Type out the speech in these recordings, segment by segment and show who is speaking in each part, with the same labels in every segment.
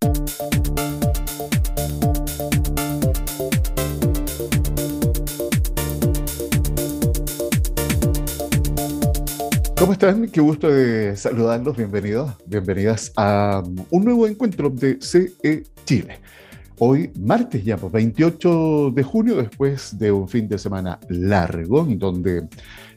Speaker 1: ¿Cómo están? Qué gusto de saludarlos. Bienvenidos, bienvenidas a un nuevo encuentro de CE Chile. Hoy, martes ya, 28 pues, de junio, después de un fin de semana largo, en donde,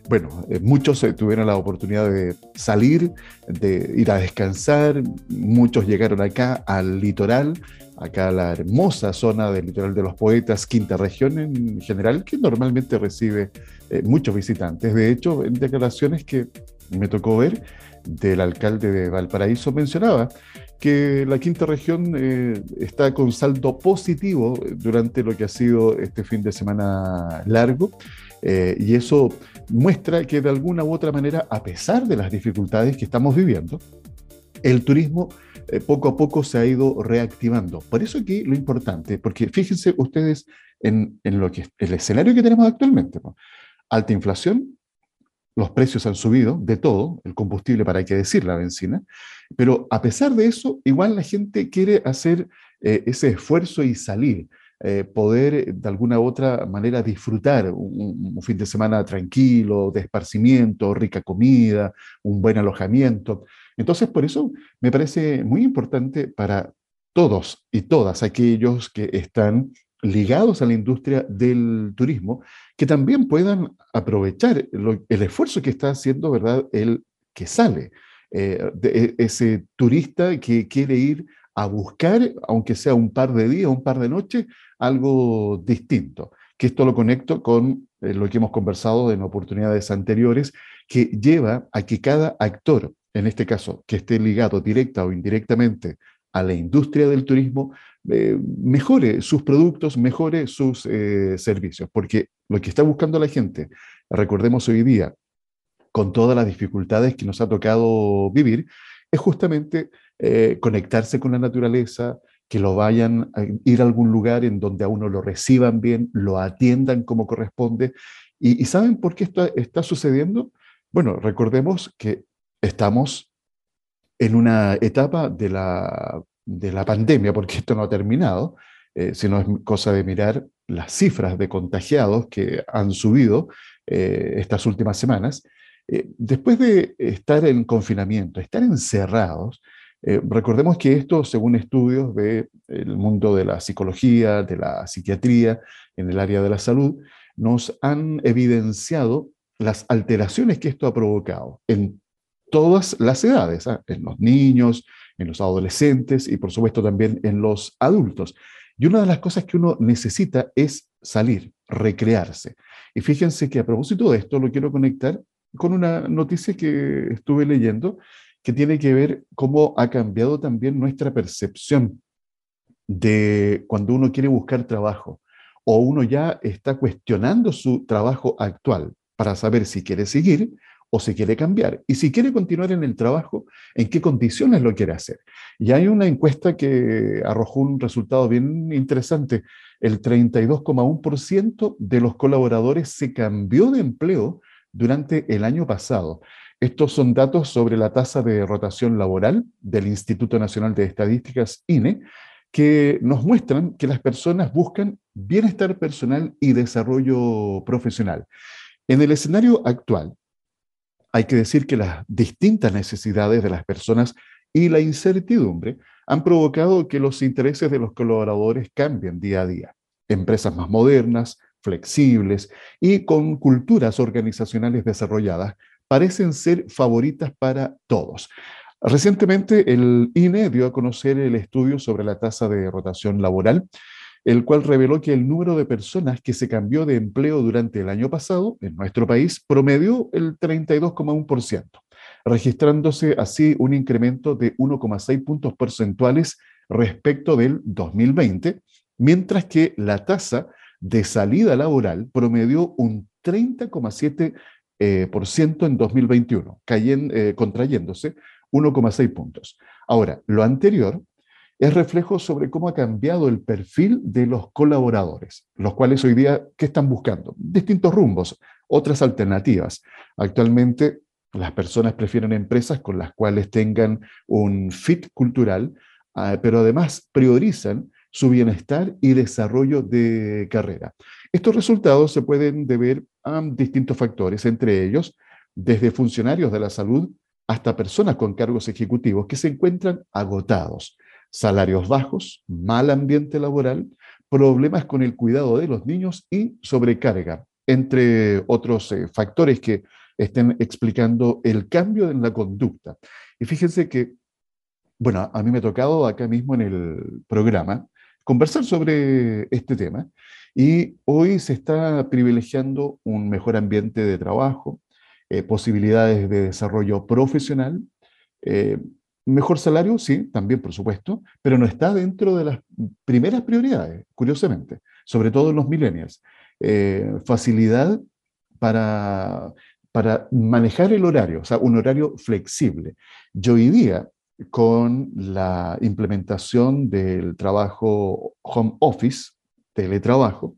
Speaker 1: bueno, eh, muchos tuvieron la oportunidad de salir, de ir a descansar, muchos llegaron acá al litoral, acá a la hermosa zona del litoral de los poetas, quinta región en general, que normalmente recibe eh, muchos visitantes. De hecho, en declaraciones que me tocó ver del alcalde de Valparaíso mencionaba que la quinta región eh, está con saldo positivo durante lo que ha sido este fin de semana largo eh, y eso muestra que de alguna u otra manera, a pesar de las dificultades que estamos viviendo, el turismo eh, poco a poco se ha ido reactivando. Por eso aquí lo importante, porque fíjense ustedes en, en lo que el escenario que tenemos actualmente. Alta inflación, los precios han subido de todo, el combustible para qué decir, la benzina, pero a pesar de eso, igual la gente quiere hacer eh, ese esfuerzo y salir, eh, poder eh, de alguna otra manera disfrutar un, fin de semana tranquilo, de esparcimiento, rica comida, un buen alojamiento. Entonces, por eso me parece muy importante para todos y todas aquellos que están ligados a la industria del turismo, que también puedan aprovechar el esfuerzo que está haciendo, ¿verdad?, el que sale, eh, e, ese turista que quiere ir a buscar, aunque sea un par de días, un par de noches, algo distinto. Que esto lo conecto con eh, lo que hemos conversado en oportunidades anteriores, que lleva a que cada actor, en este caso, que esté ligado directa o indirectamente a la industria del turismo, eh, mejore sus productos, mejore sus eh, servicios, porque lo que está buscando la gente, recordemos hoy día, con todas las dificultades que nos ha tocado vivir, es justamente eh, conectarse con la naturaleza, que lo vayan a ir a algún lugar en donde a uno lo reciban bien, lo atiendan como corresponde. ¿Y, saben por qué esto está sucediendo? Bueno, recordemos que estamos en una etapa de la de la pandemia, porque esto no ha terminado, eh, sino es cosa de mirar las cifras de contagiados que han subido eh, estas últimas semanas. Eh, después de estar en confinamiento, estar encerrados, recordemos que esto, según estudios del mundo de la psicología, de la psiquiatría, en el área de la salud, nos han evidenciado las alteraciones que esto ha provocado en todas las edades, ¿ah? en los niños, en los adolescentes y por supuesto también en los adultos. Y una de las cosas que uno necesita es salir, recrearse. Y fíjense que a propósito de esto lo quiero conectar con una noticia que estuve leyendo que tiene que ver cómo ha cambiado también nuestra percepción de cuando uno quiere buscar trabajo o uno ya está cuestionando su trabajo actual para saber si quiere seguir o se quiere cambiar. Y si quiere continuar en el trabajo, ¿en qué condiciones lo quiere hacer? Y hay una encuesta que arrojó un resultado bien interesante. El 32,1% de los colaboradores se cambió de empleo durante el año pasado. Estos son datos sobre la tasa de rotación laboral del Instituto Nacional de Estadísticas, INE, que nos muestran que las personas buscan bienestar personal y desarrollo profesional. En el escenario actual, hay que decir que las distintas necesidades de las personas y la incertidumbre han provocado que los intereses de los colaboradores cambien día a día. Empresas más modernas, flexibles y con culturas organizacionales desarrolladas parecen ser favoritas para todos. Recientemente el INE dio a conocer el estudio sobre la tasa de rotación laboral el cual reveló que el número de personas que se cambió de empleo durante el año pasado en nuestro país promedió el 32,1%, registrándose así un incremento de 1,6 puntos porcentuales respecto del 2020, mientras que la tasa de salida laboral promedió un 30,7% eh, en 2021, cayendo, eh, contrayéndose 1,6 puntos. Ahora, lo anterior es reflejo sobre cómo ha cambiado el perfil de los colaboradores, los cuales hoy día, ¿qué están buscando? Distintos rumbos, otras alternativas. Actualmente, las personas prefieren empresas con las cuales tengan un fit cultural, ah, pero además priorizan su bienestar y desarrollo de carrera. Estos resultados se pueden deber a distintos factores, entre ellos desde funcionarios de la salud hasta personas con cargos ejecutivos que se encuentran agotados, salarios bajos, mal ambiente laboral, problemas con el cuidado de los niños y sobrecarga, entre otros eh, factores que estén explicando el cambio en la conducta. Y fíjense que, bueno, a mí me ha tocado acá mismo en el programa conversar sobre este tema y hoy se está privilegiando un mejor ambiente de trabajo, eh, posibilidades de desarrollo profesional, eh, mejor salario, sí, también por supuesto, pero no está dentro de las primeras prioridades, curiosamente, sobre todo en los millennials. Eh, facilidad para, para manejar el horario, o sea, un horario flexible. Yo hoy día, con la implementación del trabajo home office, teletrabajo,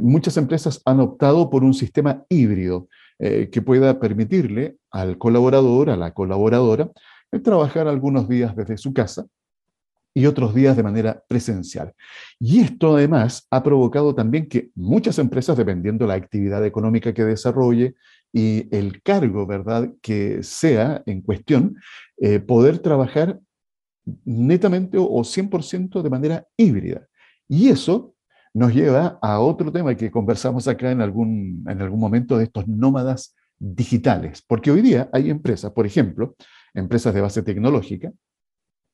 Speaker 1: muchas empresas han optado por un sistema híbrido, eh, que pueda permitirle al colaborador, a la colaboradora, eh, trabajar algunos días desde su casa y otros días de manera presencial. Y esto además ha provocado también que muchas empresas, dependiendo de la actividad económica que desarrolle y el cargo, ¿verdad?, que sea en cuestión, eh, poder trabajar netamente o 100% de manera híbrida. Y eso nos lleva a otro tema que conversamos acá en algún, en algún momento de estos nómadas digitales, porque hoy día hay empresas, por ejemplo, empresas de base tecnológica,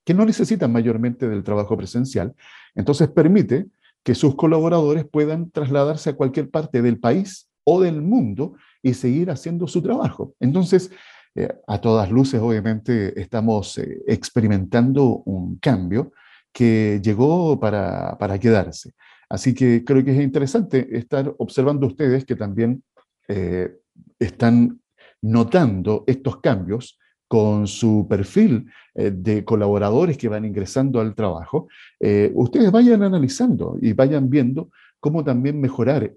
Speaker 1: que no necesitan mayormente del trabajo presencial, entonces permite que sus colaboradores puedan trasladarse a cualquier parte del país o del mundo y seguir haciendo su trabajo. Entonces, eh, a todas luces, obviamente, estamos eh, experimentando un cambio que llegó para, para quedarse. Así que creo que es interesante estar observando ustedes que también eh, están notando estos cambios con su perfil de colaboradores que van ingresando al trabajo, ustedes vayan analizando y vayan viendo cómo también mejorar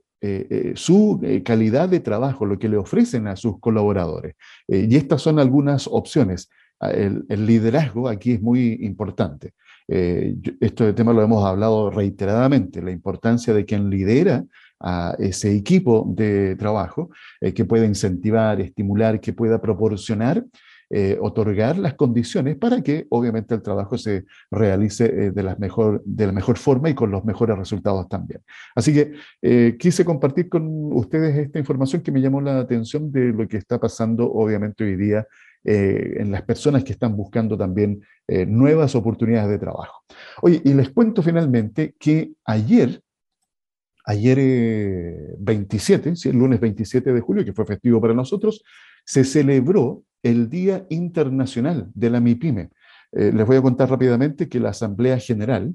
Speaker 1: su calidad de trabajo, lo que le ofrecen a sus colaboradores. y estas son algunas opciones. Ah, el, liderazgo aquí es muy importante. Eh, este tema lo hemos hablado reiteradamente, la importancia de quien lidera a ese equipo de trabajo, eh, que pueda incentivar, estimular, que pueda proporcionar, eh, otorgar las condiciones para que obviamente el trabajo se realice de, la mejor, de la mejor forma y con los mejores resultados también. Así que quise compartir con ustedes esta información que me llamó la atención de lo que está pasando obviamente hoy día eh, en las personas que están buscando también eh, nuevas oportunidades de trabajo. Oye, y les cuento finalmente que ayer, ayer 27, eh, el lunes 27 de julio, que fue festivo para nosotros, se celebró el Día Internacional de la MIPYME. les voy a contar rápidamente que la Asamblea General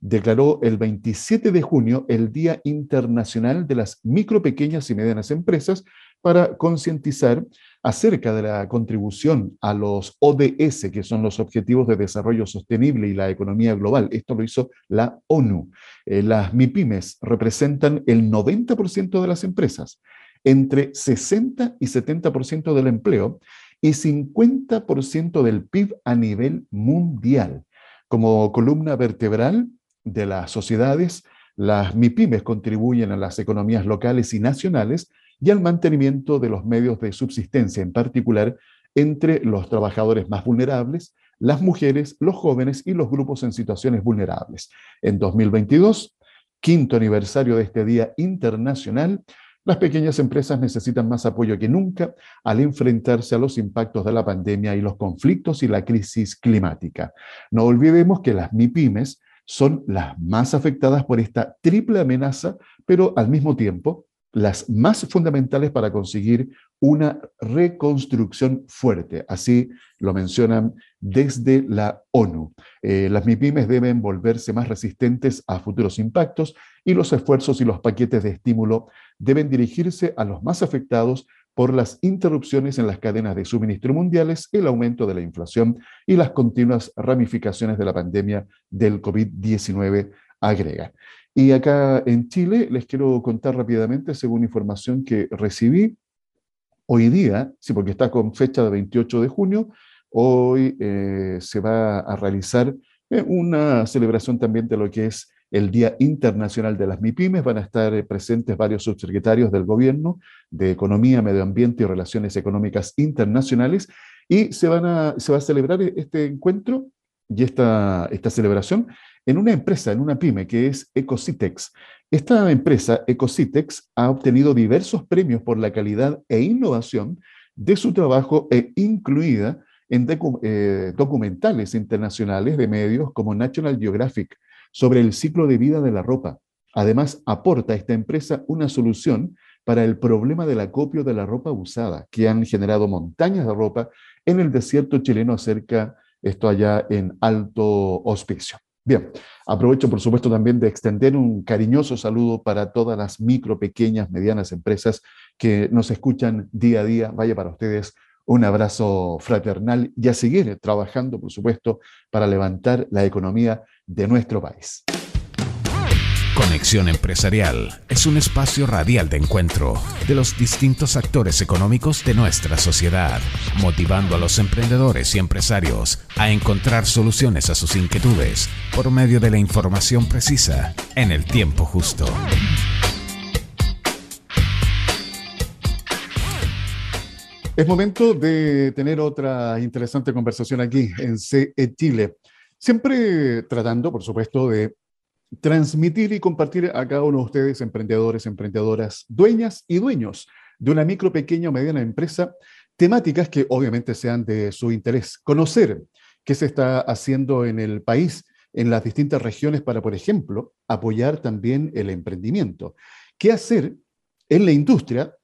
Speaker 1: declaró el 27 de junio el Día Internacional de las Micro, Pequeñas y Medianas Empresas para concientizar acerca de la contribución a los ODS, que son los Objetivos de Desarrollo Sostenible y la economía global. Esto lo hizo la ONU. Eh, las MIPIMES representan el 90% de las empresas, entre 60 y 70% del empleo y 50% del PIB a nivel mundial. Como columna vertebral de las sociedades, las MIPIMES contribuyen a las economías locales y nacionales y al mantenimiento de los medios de subsistencia, en particular entre los trabajadores más vulnerables, las mujeres, los jóvenes y los grupos en situaciones vulnerables. En 2022, quinto aniversario de este Día Internacional, las pequeñas empresas necesitan más apoyo que nunca al enfrentarse a los impactos de la pandemia y los conflictos y la crisis climática. No olvidemos que las MIPIMES son las más afectadas por esta triple amenaza, pero al mismo tiempo las más fundamentales para conseguir una reconstrucción fuerte. Así lo mencionan desde la ONU. Eh, las MIPIMES deben volverse más resistentes a futuros impactos y los esfuerzos y los paquetes de estímulo deben dirigirse a los más afectados por las interrupciones en las cadenas de suministro mundiales, el aumento de la inflación y las continuas ramificaciones de la pandemia del COVID-19, agrega. Y acá en Chile les quiero contar rápidamente, según información que recibí, hoy día, sí, porque está con fecha de 28 de junio, hoy eh, se va a realizar una celebración también de lo que es el Día Internacional de las MIPIMES. Van a estar presentes varios subsecretarios del Gobierno de Economía, Medio Ambiente y Relaciones Económicas Internacionales. Y se, va a celebrar este encuentro y esta, celebración en una empresa, en una pyme, que es Ecositex. Esta empresa, Ecositex, ha obtenido diversos premios por la calidad e innovación de su trabajo e incluida en eh, documentales internacionales de medios como National Geographic sobre el ciclo de vida de la ropa. Además, aporta a esta empresa una solución para el problema del acopio de la ropa usada, que han generado montañas de ropa en el desierto chileno cerca, esto allá en Alto Hospicio. Bien, aprovecho por supuesto también de extender un cariñoso saludo para todas las micro, pequeñas, medianas empresas que nos escuchan día a día. Vaya para ustedes un abrazo fraternal y a seguir trabajando, por supuesto, para levantar la economía de nuestro país.
Speaker 2: Conexión Empresarial es un espacio radial de encuentro de los distintos actores económicos de nuestra sociedad, motivando a los emprendedores y empresarios a encontrar soluciones a sus inquietudes por medio de la información precisa en el tiempo justo.
Speaker 1: Es momento de tener otra interesante conversación aquí en CE Chile. Siempre tratando, por supuesto, de transmitir y compartir a cada uno de ustedes, emprendedores, emprendedoras, dueñas y dueños de una micro, pequeña o mediana empresa, temáticas que obviamente sean de su interés. Conocer qué se está haciendo en el país, en las distintas regiones para, por ejemplo, apoyar también el emprendimiento. ¿Qué hacer en la industria,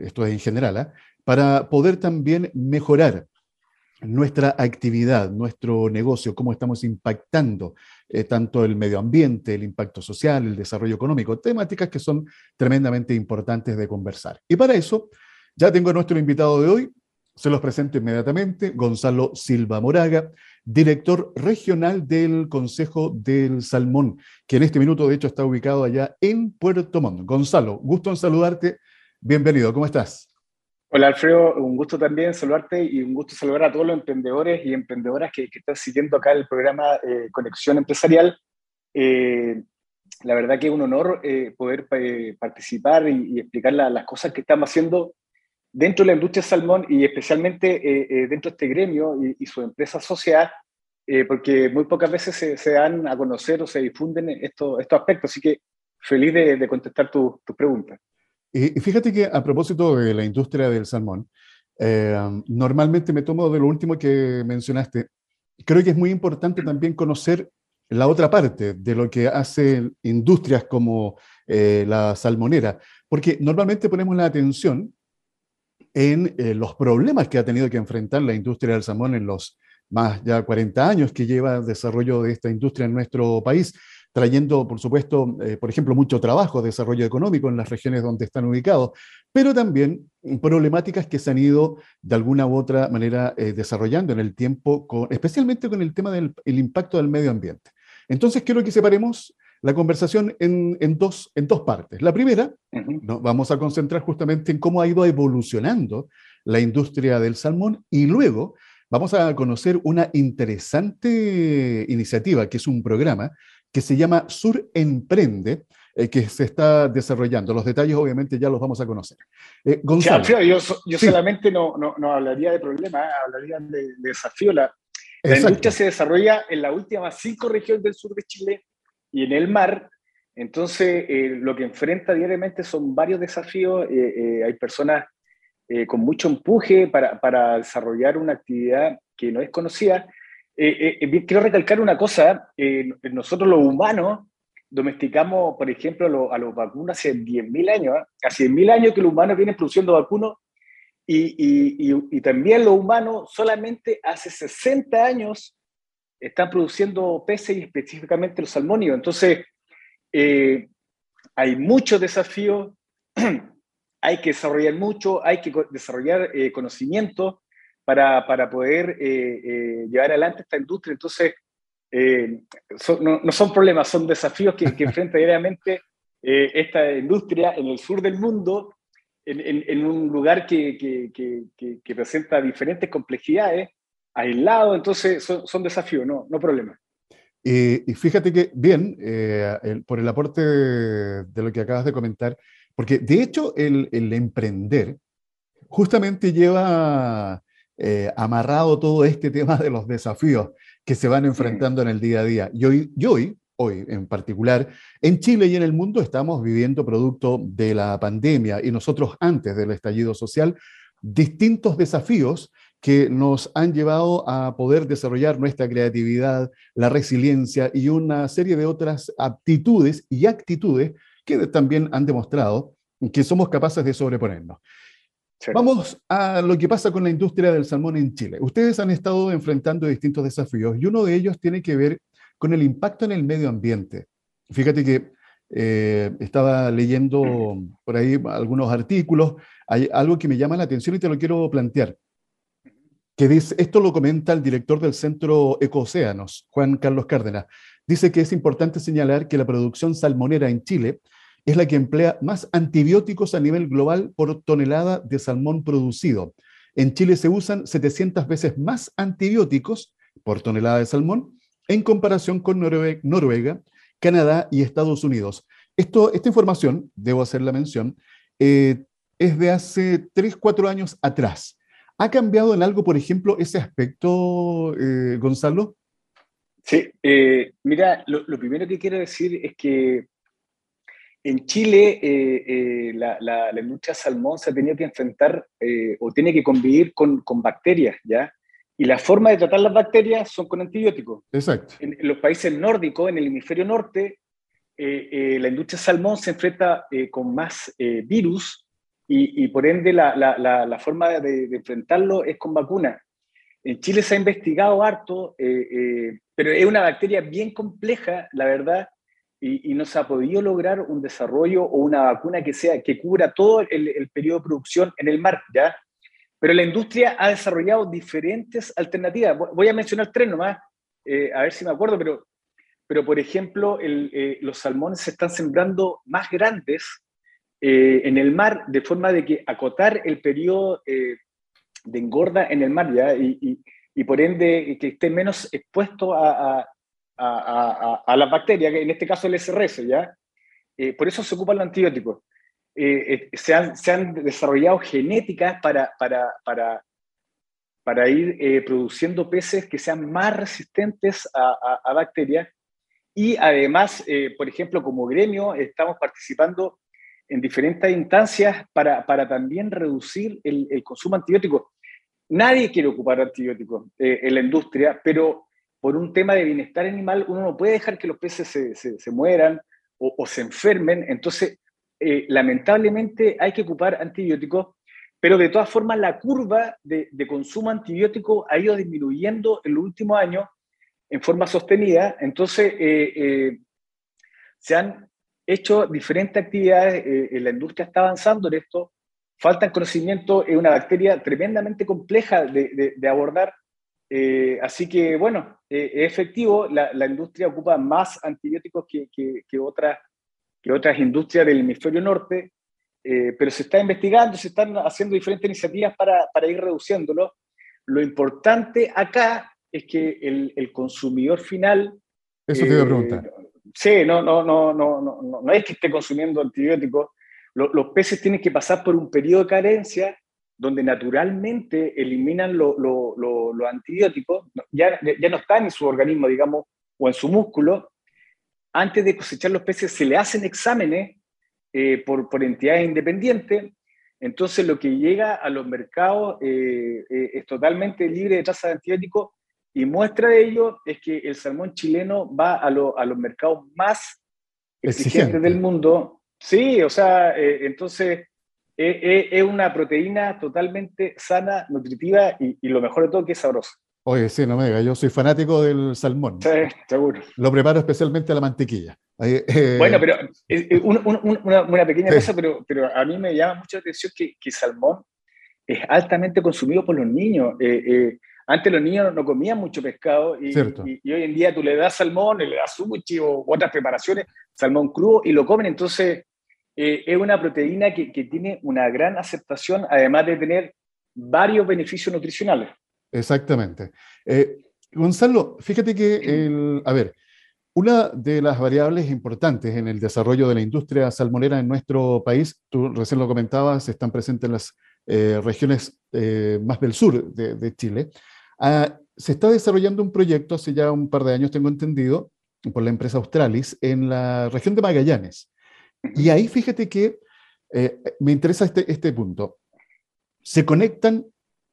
Speaker 1: esto es en general, ¿ah? Para poder también mejorar nuestra actividad, nuestro negocio, cómo estamos impactando eh, tanto el medio ambiente, el impacto social, el desarrollo económico, temáticas que son tremendamente importantes de conversar. Y para eso, ya tengo a nuestro invitado de hoy, se los presento inmediatamente, Gonzalo Silva Moraga, director regional del Consejo del Salmón, que en este minuto de hecho está ubicado allá en Puerto Montt. Gonzalo, gusto en saludarte, bienvenido, ¿cómo estás?
Speaker 3: Hola Alfredo, un gusto también saludarte y un gusto saludar a todos los emprendedores y emprendedoras que, están siguiendo acá el programa eh, Conexión Empresarial. Eh, la verdad que es un honor eh, poder participar y, explicar las cosas que estamos haciendo dentro de la industria salmón y especialmente dentro de este gremio y, su empresa asociada, porque muy pocas veces se, dan a conocer o se difunden estos, estos aspectos. Así que feliz de, contestar tus preguntas.
Speaker 1: Y fíjate que a propósito de la industria del salmón, eh, normalmente me tomo de lo último que mencionaste. Creo que es muy importante también conocer la otra parte de lo que hacen industrias como eh, la salmonera, porque normalmente ponemos la atención en eh, los problemas que ha tenido que enfrentar la industria del salmón en los más ya 40 años que lleva el desarrollo de esta industria en nuestro país trayendo, por supuesto, eh, por ejemplo, mucho trabajo, desarrollo económico en las regiones donde están ubicados, pero también problemáticas que se han ido de alguna u otra manera eh, desarrollando en el tiempo, especialmente con el tema del impacto del medio ambiente. Entonces, quiero que separemos la conversación en, dos, en dos partes. La primera, nos vamos a concentrar justamente en cómo ha ido evolucionando la industria del salmón y luego vamos a conocer una interesante iniciativa, que es un programa que se llama Sur Emprende, eh, que se está desarrollando. Los detalles obviamente ya los vamos a conocer.
Speaker 3: Eh, Gonzalo. yo, solamente no, no, hablaría de problemas, hablaría de, desafío. La, la industria se desarrolla en las últimas cinco regiones del sur de Chile y en el mar. Entonces, eh, lo que enfrenta diariamente son varios desafíos. hay personas con mucho empuje para, para desarrollar una actividad que no es conocida eh, eh, quiero recalcar una cosa, eh, nosotros los humanos domesticamos, por ejemplo, a, los vacunos hace 10.000 años, hace 10.000 años que los humanos vienen produciendo vacunos y, y, también los humanos solamente hace 60 años están produciendo peces y específicamente los salmónidos. Entonces, hay muchos desafíos, hay que desarrollar mucho, hay que desarrollar conocimiento para, para poder eh, eh, llevar adelante esta industria. Entonces, eh, no, son problemas, son desafíos que, que enfrenta diariamente esta industria en el sur del mundo, en, en, un lugar que, que, que, presenta diferentes complejidades, aislado, entonces son, son desafíos, no, no problemas.
Speaker 1: y fíjate que, bien, por el aporte de, lo que acabas de comentar, porque de hecho el, el emprender justamente lleva amarrado todo este tema de los desafíos que se van enfrentando en el día a día. Y hoy, y hoy hoy en particular, en Chile y en el mundo estamos viviendo producto de la pandemia y nosotros antes del estallido social, distintos desafíos que nos han llevado a poder desarrollar nuestra creatividad, la resiliencia y una serie de otras aptitudes y actitudes que también han demostrado que somos capaces de sobreponernos. Vamos a lo que pasa con la industria del salmón en Chile. Ustedes han estado enfrentando distintos desafíos y uno de ellos tiene que ver con el impacto en el medio ambiente. Fíjate que eh, estaba leyendo por ahí algunos artículos, hay algo que me llama la atención y te lo quiero plantear. Que dice, esto lo comenta el director del Centro Ecocéanos, Juan Carlos Cárdenas. Dice que es importante señalar que la producción salmonera en Chile es la que emplea más antibióticos a nivel global por tonelada de salmón producido. En Chile se usan 700 veces más antibióticos por tonelada de salmón en comparación con Noruega, Canadá y Estados Unidos. Esto, esta información, debo hacer la mención, eh, es de hace 3, 4 años atrás. ¿Ha cambiado en algo, por ejemplo, ese aspecto, eh, Gonzalo?
Speaker 3: Sí, eh, mira, lo, primero que quiero decir es que en Chile la, la, industria salmón se ha tenido que enfrentar o tiene que convivir con, con bacterias, ¿ya? Y la forma de tratar las bacterias son con antibióticos.
Speaker 1: Exacto.
Speaker 3: En, los países nórdicos, en el hemisferio norte, eh, eh, la industria salmón se enfrenta eh, con más virus y, por ende la, la, la forma de, enfrentarlo es con vacunas. En Chile se ha investigado harto, pero es una bacteria bien compleja, la verdad, y, y, no se ha podido lograr un desarrollo o una vacuna que, sea, que cubra todo el, periodo de producción en el mar, ¿ya? Pero la industria ha desarrollado diferentes alternativas. Voy a mencionar tres nomás, eh, a ver si me acuerdo, pero, pero por ejemplo, eh, los salmones se están sembrando más grandes eh, en el mar, de forma de que acotar el periodo de engorda en el mar, ¿ya? Y, y, por ende que esté menos expuesto a, a, a, a, las bacterias, en este caso el SRS, ¿ya? por eso se ocupan los antibióticos. Eh, eh, se, han, se, han, desarrollado genéticas para, para, para, para ir eh, produciendo peces que sean más resistentes a, a, bacterias. Y además, por ejemplo, como gremio, estamos participando en diferentes instancias para, para también reducir el, el, consumo antibiótico. Nadie quiere ocupar antibióticos en la industria, pero por un tema de bienestar animal, uno no puede dejar que los peces se, se, mueran o, se enfermen. Entonces, eh, lamentablemente hay que ocupar antibióticos, pero de todas formas la curva de, consumo antibiótico ha ido disminuyendo en los últimos años en forma sostenida. Entonces, eh, eh, se han hecho diferentes actividades, la industria está avanzando en esto, falta conocimiento, es una bacteria tremendamente compleja de, abordar. Así que, bueno, es efectivo, la, industria ocupa más antibióticos que, que otras que otras industrias del hemisferio norte, eh, pero se está investigando, se están haciendo diferentes iniciativas para, para ir reduciéndolo. Lo importante acá es que el, el consumidor final...
Speaker 1: Eso te iba a preguntar.
Speaker 3: Eh, sí, no, no, no, no, no, no es que esté consumiendo antibióticos. los peces tienen que pasar por un periodo de carencia donde naturalmente eliminan los antibióticos, ya, ya no están en su organismo, digamos, o en su músculo, antes de cosechar los peces se le hacen exámenes eh, por, por, entidades independientes. Entonces lo que llega a los mercados eh, eh, es totalmente libre de trazas de antibióticos y muestra de ello es que el salmón chileno va a, a los mercados más exigentes del mundo. Sí, o sea, entonces es una proteína totalmente sana, nutritiva y, y, lo mejor de todo que es sabrosa.
Speaker 1: Oye, sí, no me diga, yo soy fanático del salmón.
Speaker 3: Sí, seguro.
Speaker 1: Lo preparo especialmente a la mantequilla.
Speaker 3: Eh, bueno, pero eh, una, pequeña cosa, pero, pero a mí me llama mucho la atención que, que salmón es altamente consumido por los niños. Eh, antes los niños no comían mucho pescado y, y, hoy en día tú le das salmón, le das sushi o otras preparaciones, salmón crudo y lo comen. Entonces, es una proteína que, que tiene una gran aceptación, además de tener varios beneficios nutricionales.
Speaker 1: Exactamente. Eh, Gonzalo, fíjate que, el, a ver, una de las variables importantes en el desarrollo de la industria salmonera en nuestro país, tú recién lo comentabas, están presentes en las eh, regiones eh, más del sur de, Chile. Ah, se está desarrollando un proyecto hace ya un par de años, tengo entendido, por la empresa Australis, en la región de Magallanes. Y ahí fíjate que eh, me interesa este, este punto. Se conectan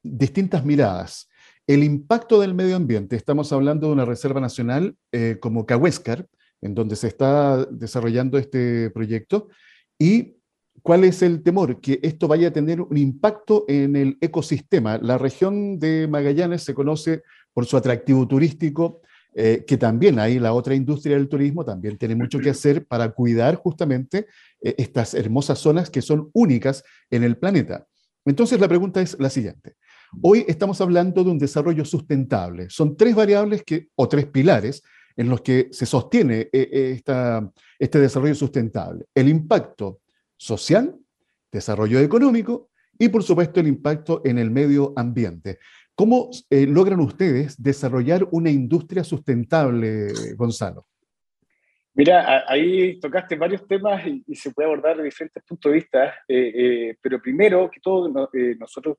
Speaker 1: distintas miradas. El impacto del medio ambiente, estamos hablando de una reserva nacional eh, como Cahuéscar, en donde se está desarrollando este proyecto, y cuál es el temor, que esto vaya a tener un impacto en el ecosistema. La región de Magallanes se conoce por su atractivo turístico, eh, que también ahí la otra industria del turismo también tiene mucho que hacer para cuidar justamente eh, estas hermosas zonas que son únicas en el planeta. Entonces la pregunta es la siguiente. Hoy estamos hablando de un desarrollo sustentable. Son tres variables que, o tres pilares en los que se sostiene eh, este desarrollo sustentable. El impacto social, desarrollo económico y por supuesto el impacto en el medio ambiente. ¿Cómo eh, logran ustedes desarrollar una industria sustentable, Gonzalo?
Speaker 3: Mira, ahí tocaste varios temas y, se puede abordar de diferentes puntos de vista, eh, eh, pero primero que todo, nosotros,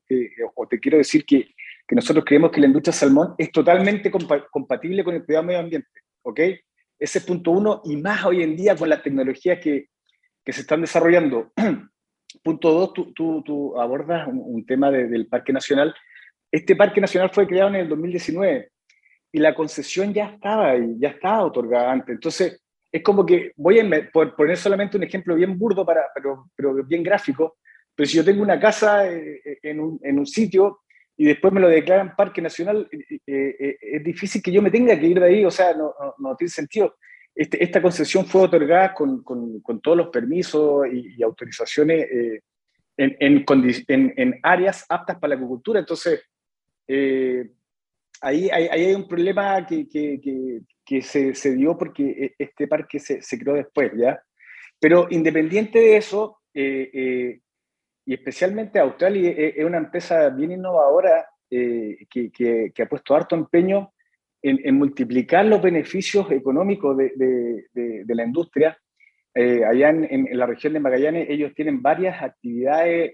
Speaker 3: o te quiero decir que, que, nosotros creemos que la industria salmón es totalmente compatible con el cuidado medio ambiente, ¿ok? Ese es punto uno, y más hoy en día con las tecnologías que, que se están desarrollando. punto dos, tú, tú, tú abordas un, tema del Parque Nacional este parque nacional fue creado en el 2019 y la concesión ya estaba ahí, ya estaba otorgada antes. Entonces, es como que voy a poner solamente un ejemplo bien burdo, para, pero, pero bien gráfico, pero si yo tengo una casa eh, eh, en un, en un sitio y después me lo declaran parque nacional, eh, es difícil que yo me tenga que ir de ahí, o sea, no, no, tiene sentido. Este, esta concesión fue otorgada con, con, con todos los permisos y, autorizaciones en, en, en, áreas aptas para la agricultura, entonces eh, ahí, hay un problema que, que, que, se, se, dio porque e, este parque se, se, creó después, ¿ya? Pero independiente de eso, eh, eh, y especialmente Australia es una empresa bien innovadora que, que, ha puesto harto empeño en, en multiplicar los beneficios económicos de, de, de, la industria. allá en, en, la región de Magallanes ellos tienen varias actividades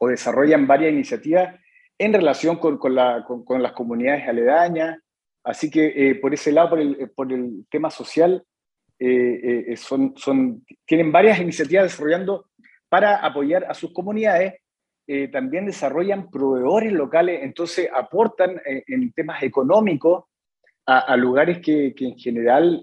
Speaker 3: o desarrollan varias iniciativas en relación con, con, la, con, las comunidades aledañas. Así que eh, por ese lado, por el, por el tema social, eh, eh, son, son, tienen varias iniciativas desarrollando para apoyar a sus comunidades. también desarrollan proveedores locales, entonces aportan en temas económicos a, lugares que, que, en general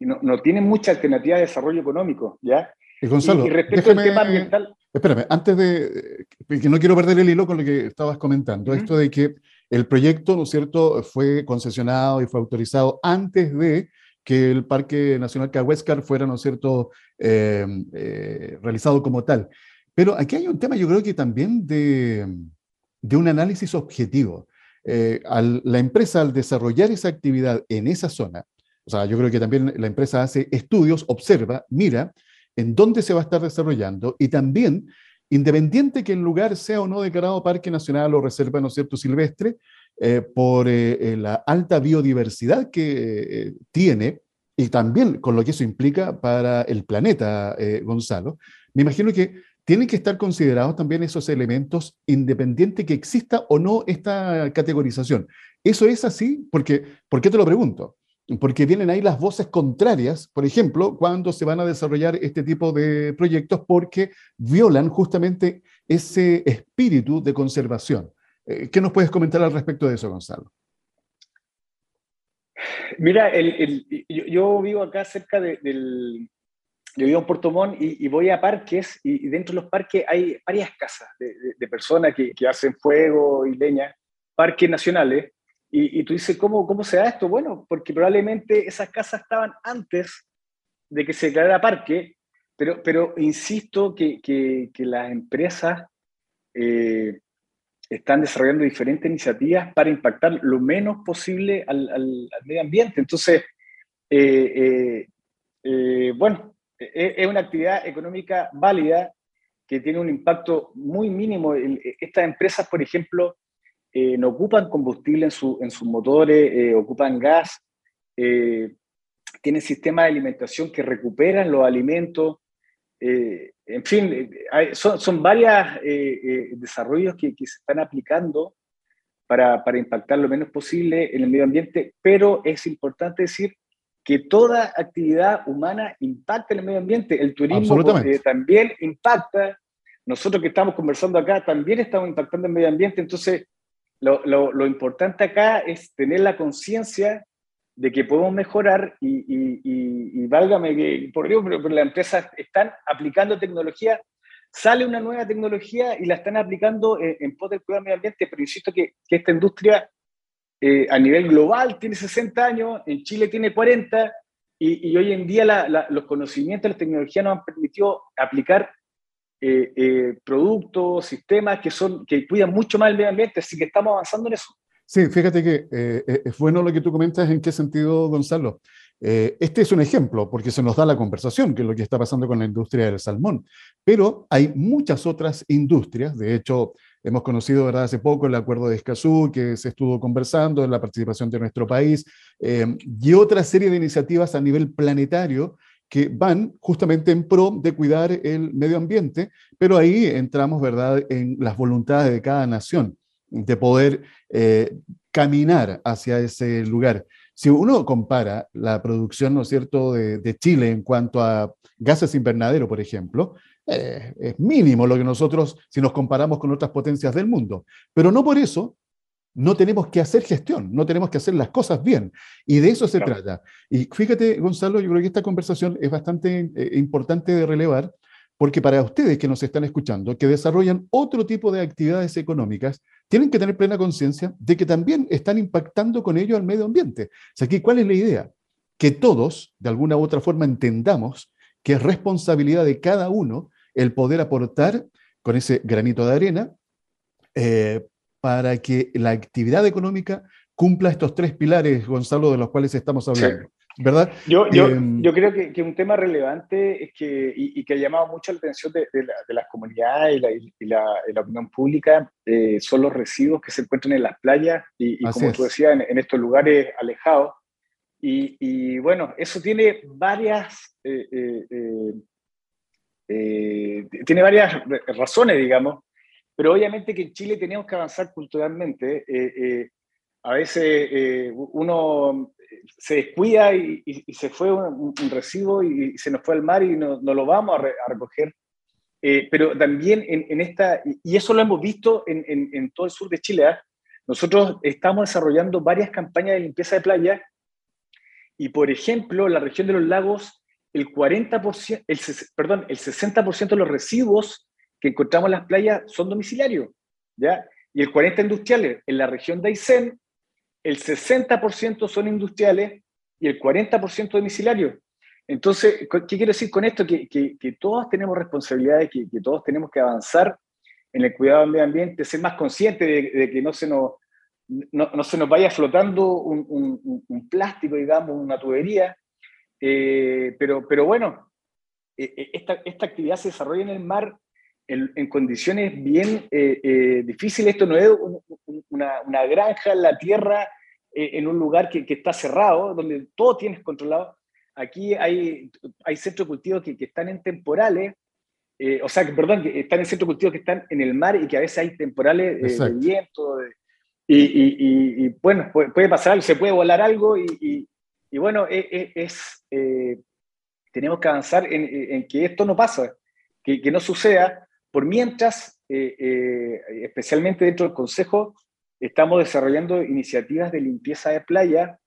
Speaker 3: no, no, tienen mucha alternativa de desarrollo económico. ¿ya?
Speaker 1: Y, Gonzalo, y respecto al tema ambiental Espérame, antes de, que no quiero perder el hilo con lo que estabas comentando, esto de que el proyecto, ¿no es cierto?, fue concesionado y fue autorizado antes de que el Parque Nacional Cahuéscar fuera, ¿no es cierto?, eh, eh, realizado como tal. Pero aquí hay un tema, yo creo que también de, de un análisis objetivo. Eh, la empresa, al desarrollar esa actividad en esa zona, o sea, yo creo que también la empresa hace estudios, observa, mira, en dónde se va a estar desarrollando y también, independiente que el lugar sea o no declarado parque nacional o reserva, ¿no cierto?, silvestre, eh, por eh, eh, la alta biodiversidad que tiene y también con lo que eso implica para el planeta, Gonzalo, me imagino que tienen que estar considerados también esos elementos independiente que exista o no esta categorización. ¿Eso es así? Porque, ¿Por qué te lo pregunto? Porque vienen ahí las voces contrarias, por ejemplo, cuando se van a desarrollar este tipo de proyectos, porque violan justamente ese espíritu de conservación. Eh, ¿Qué nos puedes comentar al respecto de eso, Gonzalo?
Speaker 3: Mira, yo, vivo acá cerca del... Yo vivo en Puerto Montt y, voy a parques y, dentro de los parques hay varias casas de, personas que, que, hacen fuego y leña, parques nacionales, y, tú dices, ¿cómo, ¿cómo se da esto? Bueno, porque probablemente esas casas estaban antes de que se declarara parque, pero, pero insisto que, que, las empresas eh, están desarrollando diferentes iniciativas para impactar lo menos posible al, al, medio ambiente. Entonces, eh, eh, bueno, es, es, una actividad económica válida que tiene un impacto muy mínimo. Estas empresas, por ejemplo, eh, no ocupan combustible en, su, en sus motores, eh, ocupan gas, tienen sistemas de alimentación que recuperan los alimentos. en fin, son, son varios desarrollos que, que, se están aplicando para, para impactar lo menos posible en el medio ambiente, pero es importante decir que toda actividad humana impacta en el medio ambiente. El turismo también impacta. Nosotros que estamos conversando acá también estamos impactando en el medio ambiente. Entonces, lo, importante acá es tener la conciencia de que podemos mejorar y, válgame que, por Dios, pero, las empresas están aplicando tecnología, sale una nueva tecnología y la están aplicando en, en pos del medio ambiente, pero insisto que, esta industria eh, a nivel global tiene 60 años, en Chile tiene 40, y, hoy en día los conocimientos, la tecnología nos han permitido aplicar eh, eh, productos, sistemas que, son, que cuidan mucho más el medio ambiente, así que estamos avanzando en eso.
Speaker 1: Sí, fíjate que es bueno lo que tú comentas, ¿en qué sentido, Gonzalo? este es un ejemplo, porque se nos da la conversación, que es lo que está pasando con la industria del salmón, pero hay muchas otras industrias, de hecho, Hemos conocido ¿verdad? hace poco el acuerdo de Escazú, que se estuvo conversando en la participación de nuestro país, eh, y otra serie de iniciativas a nivel planetario que van justamente en pro de cuidar el medio ambiente, pero ahí entramos ¿verdad? en las voluntades de cada nación de poder eh, caminar hacia ese lugar. Si uno compara la producción, ¿no es cierto?, de, Chile en cuanto a gases invernadero, por ejemplo, eh, es mínimo lo que nosotros, si nos comparamos con otras potencias del mundo. Pero no por eso no tenemos que hacer gestión, no tenemos que hacer las cosas bien. Y de eso se trata. Y fíjate, Gonzalo, yo creo que esta conversación es bastante eh, importante de relevar, porque para ustedes que nos están escuchando, que desarrollan otro tipo de actividades económicas, tienen que tener plena conciencia de que también están impactando con ello al medio ambiente. O sea, ¿cuál es la idea? Que todos, de alguna u otra forma, entendamos que es responsabilidad de cada uno el poder aportar con ese granito de arena eh, para que la actividad económica cumpla estos tres pilares, Gonzalo, de los cuales estamos hablando. ¿Verdad?
Speaker 3: Yo, yo, em, yo creo que, que, un tema relevante es que, y, que ha llamado mucho la atención de, de, las comunidades y la, y la, opinión pública eh, son los residuos que se encuentran en las playas y, como tú decías, en, estos lugares alejados. Y, bueno, eso tiene varias eh, eh, tiene varias razones, digamos, pero obviamente que en Chile tenemos que avanzar culturalmente. Eh, eh, a veces uno se descuida y, se fue un, recibo y, se nos fue al mar y no, no lo vamos a, recoger. pero también en, esta, y eso lo hemos visto en, en, todo el sur de Chile, ¿ah? nosotros estamos desarrollando varias campañas de limpieza de playa y, por ejemplo, la región de los lagos el 40%, el, perdón, el 60% de los residuos que encontramos en las playas son domiciliarios, ¿ya? Y el 40% industriales. En la región de Aysén, el 60% son industriales y el 40% domiciliarios. Entonces, ¿qué quiero decir con esto? Que, que, todos tenemos responsabilidades, que, que, todos tenemos que avanzar en el cuidado del medio ambiente, ser más conscientes de, que no se, nos, no, no, se nos vaya flotando un, un, un plástico, digamos, una tubería, eh, pero, pero bueno, eh, eh, esta, esta, actividad se desarrolla en el mar en, en condiciones bien difíciles. Esto no es una, una, granja en la tierra, en un lugar que, que, está cerrado, donde todo tienes controlado. Aquí hay, hay centros de cultivo que, que están en temporales, o sea, que, perdón, que están en centros de cultivo que están en el mar y que a veces hay temporales de viento. y, y, y, bueno, puede, puede, pasar se puede volar algo y, y bueno, e, e, es, eh, tenemos que avanzar en, que esto no pasa, que, que no suceda, por mientras, eh, eh, especialmente dentro del Consejo, estamos desarrollando iniciativas de limpieza de playa,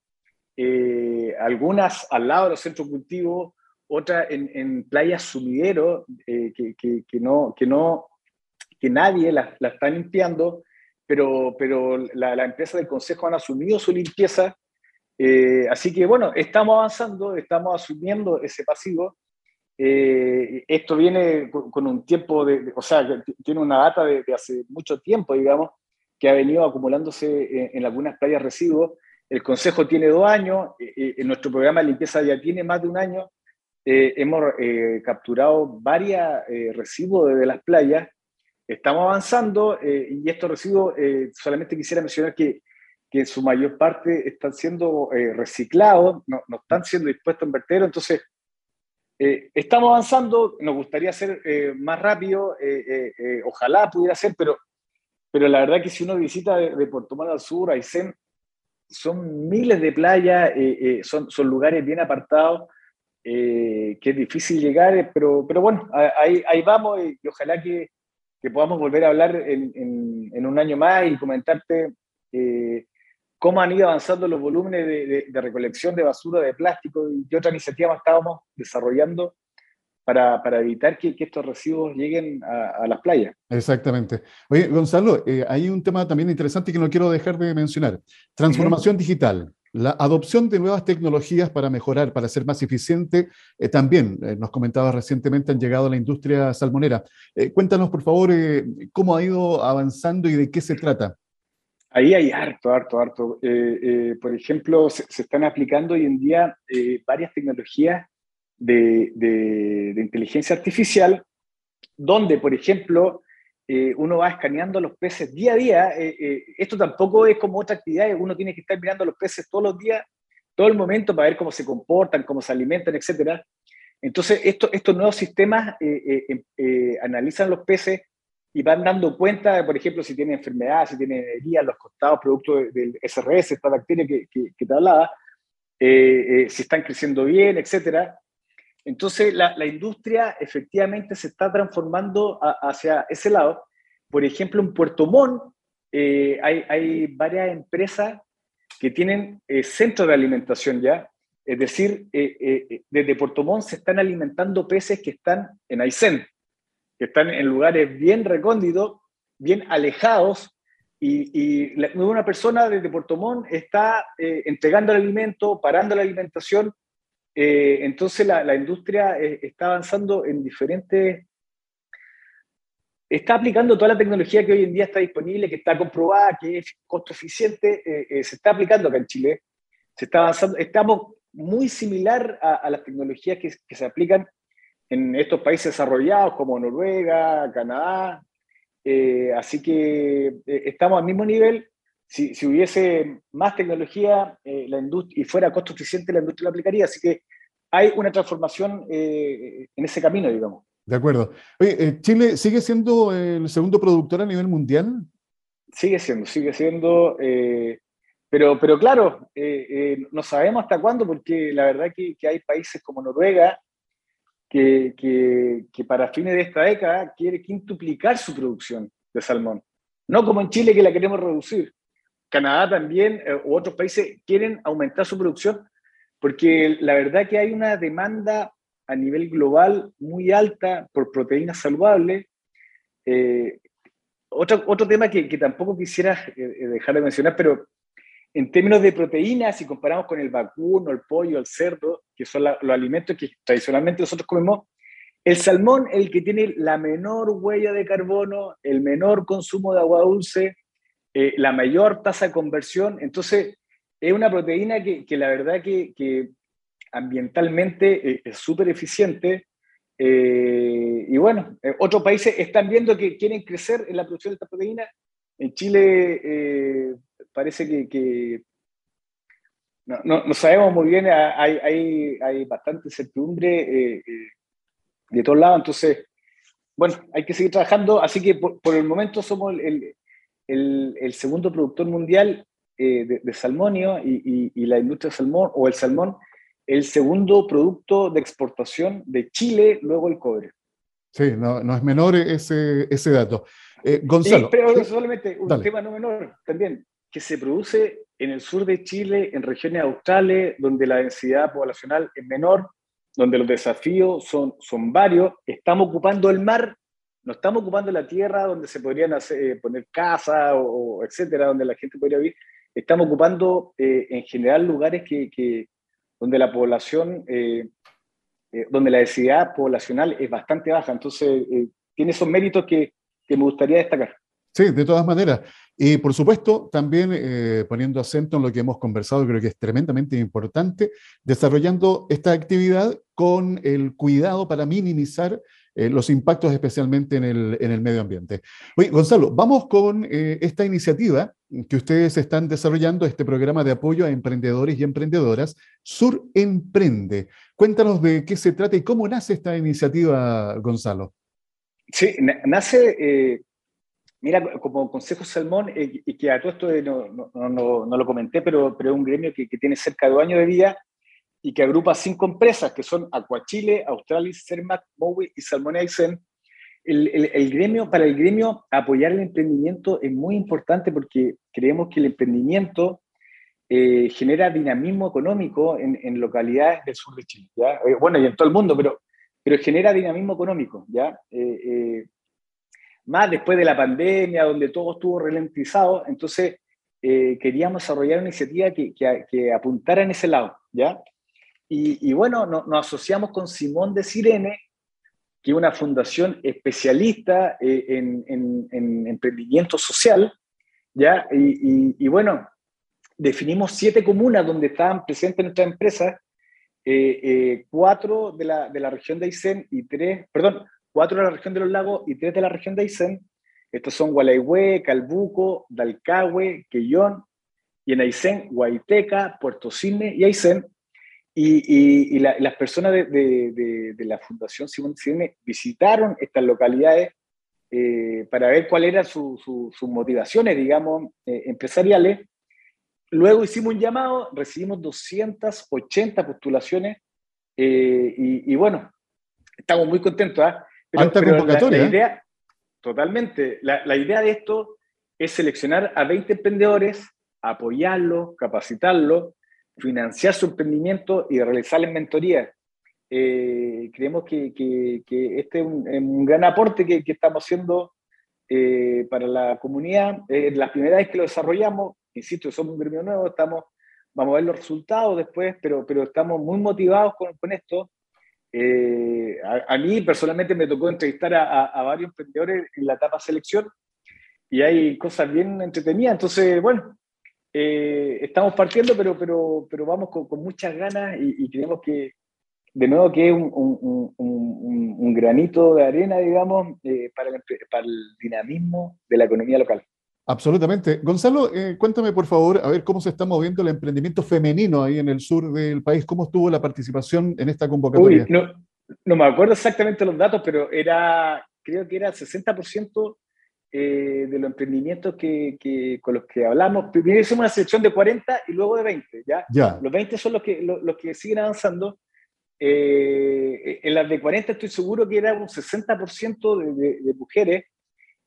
Speaker 3: algunas al lado de los centros cultivos, otras en, en playas sumidero, que, que, que, no, que, no, que nadie la, la está limpiando, pero, pero la, la empresa del Consejo han asumido su limpieza eh, así que bueno, estamos avanzando, estamos asumiendo ese pasivo. Eh, esto viene con, un tiempo, de, o sea, tiene una data de, hace mucho tiempo, digamos, que ha venido acumulándose en, algunas playas residuos. El Consejo tiene dos años, eh, en nuestro programa de limpieza ya tiene más de un año. hemos capturado varios residuos desde las playas. Estamos avanzando y estos residuos, solamente quisiera mencionar que que en su mayor parte están siendo reciclados, no, no, están siendo dispuestos en vertedero. Entonces, estamos avanzando, nos gustaría ser más rápido, ojalá pudiera ser, pero, pero la verdad que si uno visita de, de Puerto Mal al sur, Aysén, son miles de playas, son, son lugares bien apartados eh, que es difícil llegar, eh, pero, pero bueno, ahí, vamos y, ojalá que, que, podamos volver a hablar en, en, un año más y comentarte eh, cómo han ido avanzando los volúmenes de, recolección de basura de plástico y qué otra iniciativa estábamos desarrollando para, evitar que, estos residuos lleguen a, las playas.
Speaker 1: Exactamente. Oye, Gonzalo, hay un tema también interesante que no quiero dejar de mencionar. Transformación digital. La adopción de nuevas tecnologías para mejorar, para ser más eficiente, eh, también, eh, nos comentaba recientemente, han llegado a la industria salmonera. Eh, cuéntanos, por favor, cómo ha ido avanzando y de qué se trata.
Speaker 3: Ahí hay harto, harto, harto. por ejemplo, se, están aplicando hoy en día varias tecnologías de, de inteligencia artificial, donde, por ejemplo, eh, uno va escaneando los peces día a día. Eh, eh, esto tampoco es como otra actividad, uno tiene que estar mirando los peces todos los días, todo el momento para ver cómo se comportan, cómo se alimentan, etc. Entonces, esto, estos nuevos sistemas analizan los peces y van dando cuenta, por ejemplo, si tienen enfermedades, si tienen heridas, los costados, producto del SRS, esta bacteria que, que, te hablaba, si están creciendo bien, etcétera. Entonces, la, industria efectivamente se está transformando hacia ese lado. Por ejemplo, en Puerto Montt eh, hay, varias empresas que tienen eh, centros de alimentación ya. Es decir, eh, desde Puerto Montt se están alimentando peces que están en Aysén, que están en lugares bien recónditos, bien alejados, y, una persona desde Puerto Montt está entregando el alimento, parando la alimentación eh, entonces la, industria eh, está avanzando en diferentes... Está aplicando toda la tecnología que hoy en día está disponible, que está comprobada, que es costo eficiente, eh, se está aplicando acá en Chile. Se está avanzando, estamos muy similar a, las tecnologías que, que, se aplican en estos países desarrollados como Noruega, Canadá. así que estamos al mismo nivel si, si, hubiese más tecnología eh, la y fuera costo eficiente, la industria lo aplicaría. Así que hay una transformación eh, en ese camino, digamos.
Speaker 1: De acuerdo. Oye, eh, ¿Chile sigue siendo el segundo productor a nivel mundial?
Speaker 3: Sigue siendo, sigue siendo. pero, pero claro, no sabemos hasta cuándo, porque la verdad que, que hay países como Noruega que, que, que para fines de esta década quiere quintuplicar su producción de salmón. No como en Chile que la queremos reducir. Canadá también eh, u otros países quieren aumentar su producción porque la verdad que hay una demanda a nivel global muy alta por proteínas saludables. Eh, otro, otro tema que, que tampoco quisiera eh, dejar de mencionar, pero en términos de proteínas, si comparamos con el vacuno, el pollo, el cerdo, que son los alimentos que tradicionalmente nosotros comemos, el salmón es el que tiene la menor huella de carbono, el menor consumo de agua dulce, eh, la mayor tasa de conversión. Entonces, es una proteína que, que la verdad que, que ambientalmente eh, es súper eficiente. Eh, y bueno, otros países están viendo que quieren crecer en la producción de esta proteína. En Chile parece que no, no, sabemos muy bien, hay, hay, hay bastante incertidumbre de todos lados, entonces, bueno, hay que seguir trabajando, así que por, por el momento somos el, el, el segundo productor mundial eh, de, salmonio y, y, la industria del salmón, o el salmón, el segundo producto de exportación de Chile, luego el cobre.
Speaker 1: Sí, no, no es menor ese, ese dato. Eh, Gonzalo.
Speaker 3: pero solamente un tema no menor también, que se produce en el sur de Chile, en regiones australes, donde la densidad poblacional es menor, donde los desafíos son, son varios. Estamos ocupando el mar no estamos ocupando la tierra donde se podrían eh, poner casas o, etcétera, donde la gente podría vivir. Estamos ocupando eh, en general lugares que, donde la población, eh, donde la densidad poblacional es bastante baja. Entonces, tiene esos méritos que, que me gustaría destacar.
Speaker 1: Sí, de todas maneras. Y por supuesto, también poniendo acento en lo que hemos conversado, creo que es tremendamente importante, desarrollando esta actividad con el cuidado para minimizar eh, los impactos especialmente en el, en el, medio ambiente. Oye, Gonzalo, vamos con eh, esta iniciativa que ustedes están desarrollando, este programa de apoyo a emprendedores y emprendedoras, Sur Emprende. Cuéntanos de qué se trata y cómo nace esta iniciativa, Gonzalo.
Speaker 3: Sí, nace, mira, como Consejo Salmón, y que a todo esto no, no, no, no, lo comenté, pero, pero es un gremio que, que tiene cerca de dos años de vida y que agrupa cinco empresas que son Aquachile, Australis, Cermac, Mowi y Salmoneisen. El, el, gremio, para el gremio, apoyar el emprendimiento es muy importante porque creemos que el emprendimiento eh, genera dinamismo económico en, en, localidades del sur de Chile, ¿ya? Eh, bueno, y en todo el mundo, pero, pero genera dinamismo económico, ¿ya? Eh, más después de la pandemia, donde todo estuvo ralentizado, entonces queríamos desarrollar una iniciativa que, que, apuntara en ese lado, ¿ya? Y, bueno, nos asociamos con Simón de Sirene, que es una fundación especialista eh, en, emprendimiento social, ¿ya? Y, bueno, definimos siete comunas donde estaban presentes nuestras empresas, eh, eh, cuatro de la, de la, región de Aysén y tres, perdón, cuatro de la región de los lagos y tres de la región de Aysén. Estos son Gualaihue, Calbuco, Dalcahue, Quellón, y en Aysén, Guaiteca, Puerto Cine y Aysén. Y, las personas de, la Fundación Simón Cine visitaron estas localidades eh, para ver cuáles eran sus motivaciones, digamos, eh, empresariales. Luego hicimos un llamado, recibimos 280 postulaciones eh, y, bueno, estamos muy contentos. ¿ah?
Speaker 1: Pero,
Speaker 3: La, idea, totalmente, la, la idea de esto es seleccionar a 20 emprendedores, apoyarlos, capacitarlos financiar su emprendimiento y realizarles mentoría. Eh, creemos que, que, este es un, gran aporte que, estamos haciendo eh, para la comunidad. Eh, la primera vez que lo desarrollamos, insisto, somos un gremio nuevo, estamos, vamos a ver los resultados después, pero, pero estamos muy motivados con, con esto. Eh, a, mí personalmente me tocó entrevistar a, a, varios emprendedores en la etapa selección y hay cosas bien entretenidas. Entonces, bueno, eh, estamos partiendo, pero, pero, pero vamos con, muchas ganas y, creemos que, de nuevo, que es un, un, granito de arena, digamos, eh, para, el, para, el, dinamismo de la economía local.
Speaker 1: Absolutamente. Gonzalo, eh, cuéntame por favor, a ver cómo se está moviendo el emprendimiento femenino ahí en el sur del país, cómo estuvo la participación en esta convocatoria.
Speaker 3: no, no me acuerdo exactamente los datos, pero era, creo que era 60% eh, de los emprendimientos que, que, con los que hablamos. Primero hicimos una selección de 40 y luego de 20, ¿ya?
Speaker 1: ya.
Speaker 3: Los 20 son los que, los, que siguen avanzando. Eh, en las de 40 estoy seguro que era un 60% de, de, mujeres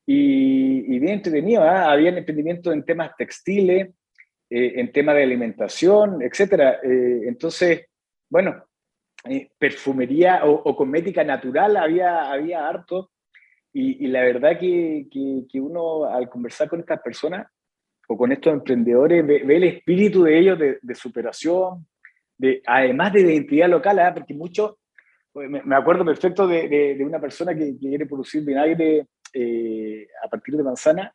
Speaker 3: y, y, bien entretenido. ¿eh? Había emprendimientos en temas textiles, eh, en temas de alimentación, etc. entonces, bueno, perfumería o, o, cosmética natural había, había harto. Y, la verdad que, que, uno al conversar con estas personas o con estos emprendedores ve, el espíritu de ellos de, superación, de, además de identidad local, ¿eh? porque muchos, me, acuerdo perfecto de, de una persona que, quiere producir vinagre eh, a partir de manzana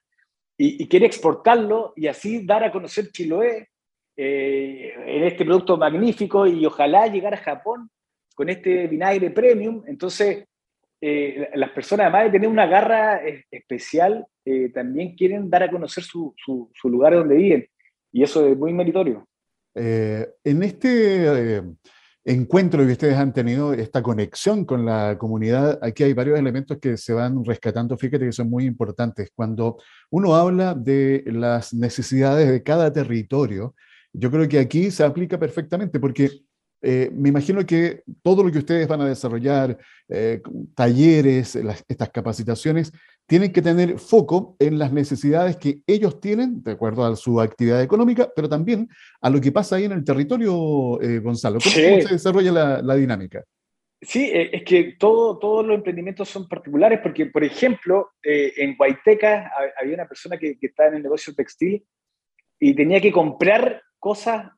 Speaker 3: y, quiere exportarlo y así dar a conocer Chiloé eh, en este producto magnífico y ojalá llegar a Japón con este vinagre premium. Entonces, eh, las personas, además de tener una garra especial, también quieren dar a conocer su, su, lugar donde viven. Y eso es muy meritorio.
Speaker 1: en este encuentro que ustedes han tenido, esta conexión con la comunidad, aquí hay varios elementos que se van rescatando, fíjate que son muy importantes. Cuando uno habla de las necesidades de cada territorio, yo creo que aquí se aplica perfectamente porque eh, me imagino que todo lo que ustedes van a desarrollar, eh, talleres, estas capacitaciones, tienen que tener foco en las necesidades que ellos tienen, de acuerdo a su actividad económica, pero también a lo que pasa ahí en el territorio, eh, Gonzalo. ¿Cómo, se desarrolla la, dinámica?
Speaker 3: Sí, es que todo, todos los emprendimientos son particulares porque, por ejemplo, en Guaiteca había una persona que, que estaba en el negocio textil y tenía que comprar cosas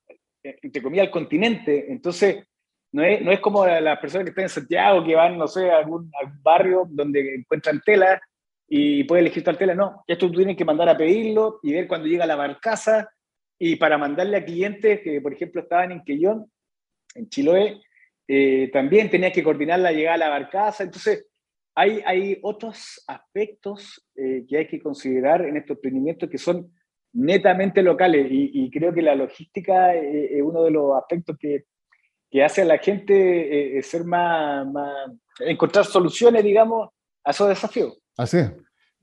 Speaker 3: entre comillas, al continente. Entonces, no es, no es como las personas que están en Santiago, que van, no sé, a algún, barrio donde encuentran tela y pueden elegir tal tela. No, esto tú tienes que mandar a pedirlo y ver cuando llega la barcaza. Y para mandarle a clientes que, por ejemplo, estaban en Quellón, en Chiloé, eh, también tenías que coordinar la llegada a la barcaza. Entonces, hay, hay otros aspectos eh, que hay que considerar en estos emprendimientos que son netamente locales y, creo que la logística es uno de los aspectos que, que hace a la gente ser más, más, encontrar soluciones, digamos, a esos desafíos.
Speaker 1: Así es.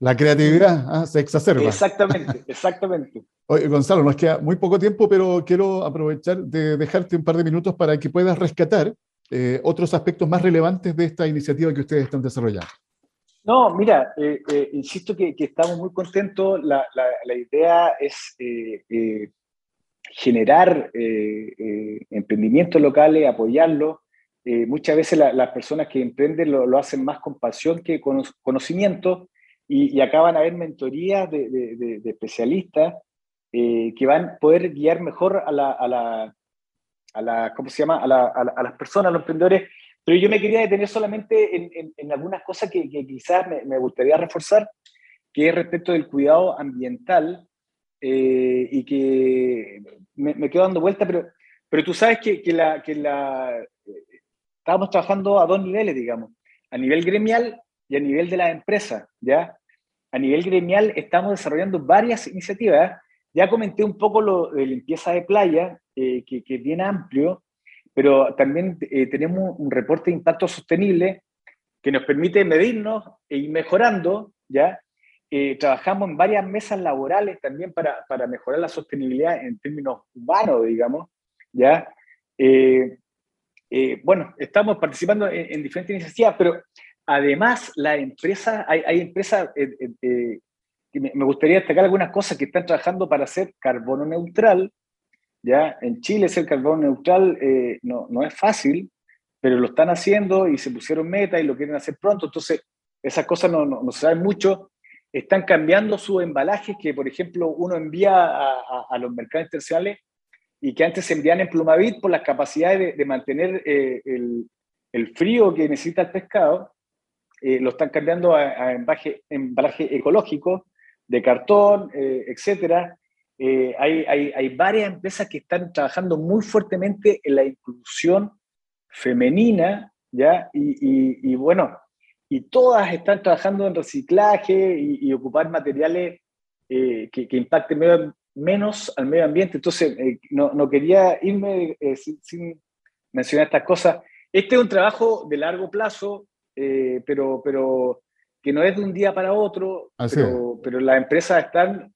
Speaker 1: La creatividad ah, se exacerba.
Speaker 3: Exactamente, exactamente.
Speaker 1: Oye, Gonzalo, nos queda muy poco tiempo, pero quiero aprovechar de dejarte un par de minutos para que puedas rescatar eh, otros aspectos más relevantes de esta iniciativa que ustedes están desarrollando.
Speaker 3: No, mira, eh, eh, insisto que, estamos muy contentos. La, idea es generar emprendimientos locales, apoyarlos. muchas veces las personas que emprenden lo, hacen más con pasión que con conocimiento y, acaban a haber mentorías de, especialistas eh, que van a poder guiar mejor a la, a la, ¿cómo se llama? A, la, a, las personas, a los emprendedores. Pero yo me quería detener solamente en, en, algunas cosas que, que quizás me, me, gustaría reforzar, que es respecto del cuidado ambiental eh, y que me, me, quedo dando vuelta, pero, pero tú sabes que, que la, que la, eh, estábamos trabajando a dos niveles, digamos, a nivel gremial y a nivel de la empresa, ¿ya? a nivel gremial estamos desarrollando varias iniciativas. Ya comenté un poco lo de limpieza de playa, eh, que, es bien amplio, pero también eh, tenemos un reporte de impacto sostenible que nos permite medirnos e ir mejorando, ¿ya? Eh, trabajamos en varias mesas laborales también para, para, mejorar la sostenibilidad en términos humanos, digamos, ¿ya? bueno, estamos participando en, en diferentes iniciativas, pero Además, la empresa, hay, empresas, eh, eh, eh, que me gustaría destacar algunas cosas que están trabajando para ser carbono neutral. Ya en Chile ser carbono neutral no, no, es fácil, pero lo están haciendo y se pusieron meta y lo quieren hacer pronto. Entonces, esas cosas no, no, se saben mucho. Están cambiando su embalaje que, por ejemplo, uno envía a, a, los mercados internacionales y que antes se envían en Plumavit por las capacidades de, mantener el, el, frío que necesita el pescado. Eh, lo están cambiando a, embalaje, embalaje, ecológico, de cartón, eh, etc. Eh, hay, hay, hay, varias empresas que están trabajando muy fuertemente en la inclusión femenina, ¿ya? Y, y, bueno, y todas están trabajando en reciclaje y, ocupar materiales que, que, impacten menos al medio ambiente. Entonces, no, no, quería irme sin, sin mencionar estas cosas. Este es un trabajo de largo plazo, eh, pero, pero que no es de un día para otro, pero, pero, las empresas están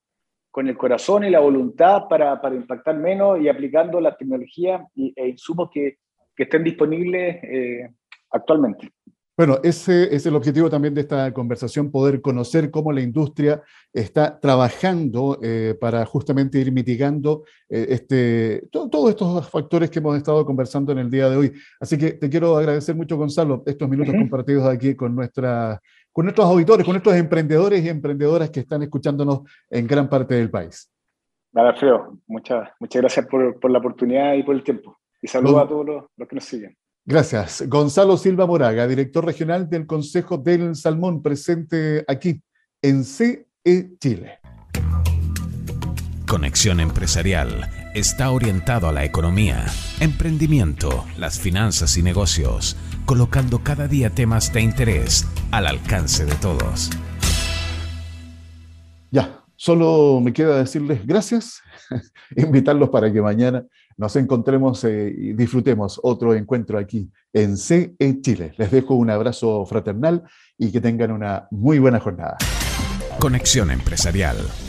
Speaker 3: con el corazón y la voluntad para, para impactar menos y aplicando la tecnología e insumos que, que estén disponibles eh, actualmente.
Speaker 1: Bueno, ese es el objetivo también de esta conversación, poder conocer cómo la industria está trabajando eh, para justamente ir mitigando eh, este, todos estos factores que hemos estado conversando en el día de hoy. Así que te quiero agradecer mucho, Gonzalo, estos minutos compartidos aquí con, nuestra, con nuestros auditores, con nuestros emprendedores y emprendedoras que están escuchándonos en gran parte del país.
Speaker 3: Nada, Alfredo, muchas, muchas gracias por, por la oportunidad y por el tiempo. Y saludos a todos los que nos siguen.
Speaker 1: Gracias. Gonzalo Silva Moraga, director regional del Consejo del Salmón, presente aquí en CE Chile.
Speaker 2: Conexión Empresarial está orientado a la economía, emprendimiento, las finanzas y negocios, colocando cada día temas de interés al alcance de todos.
Speaker 1: Ya, solo me queda decirles gracias, invitarlos para que mañana nos encontremos eh, y disfrutemos otro encuentro aquí en CE Chile. Les dejo un abrazo fraternal y que tengan una muy buena jornada.
Speaker 2: Conexión Empresarial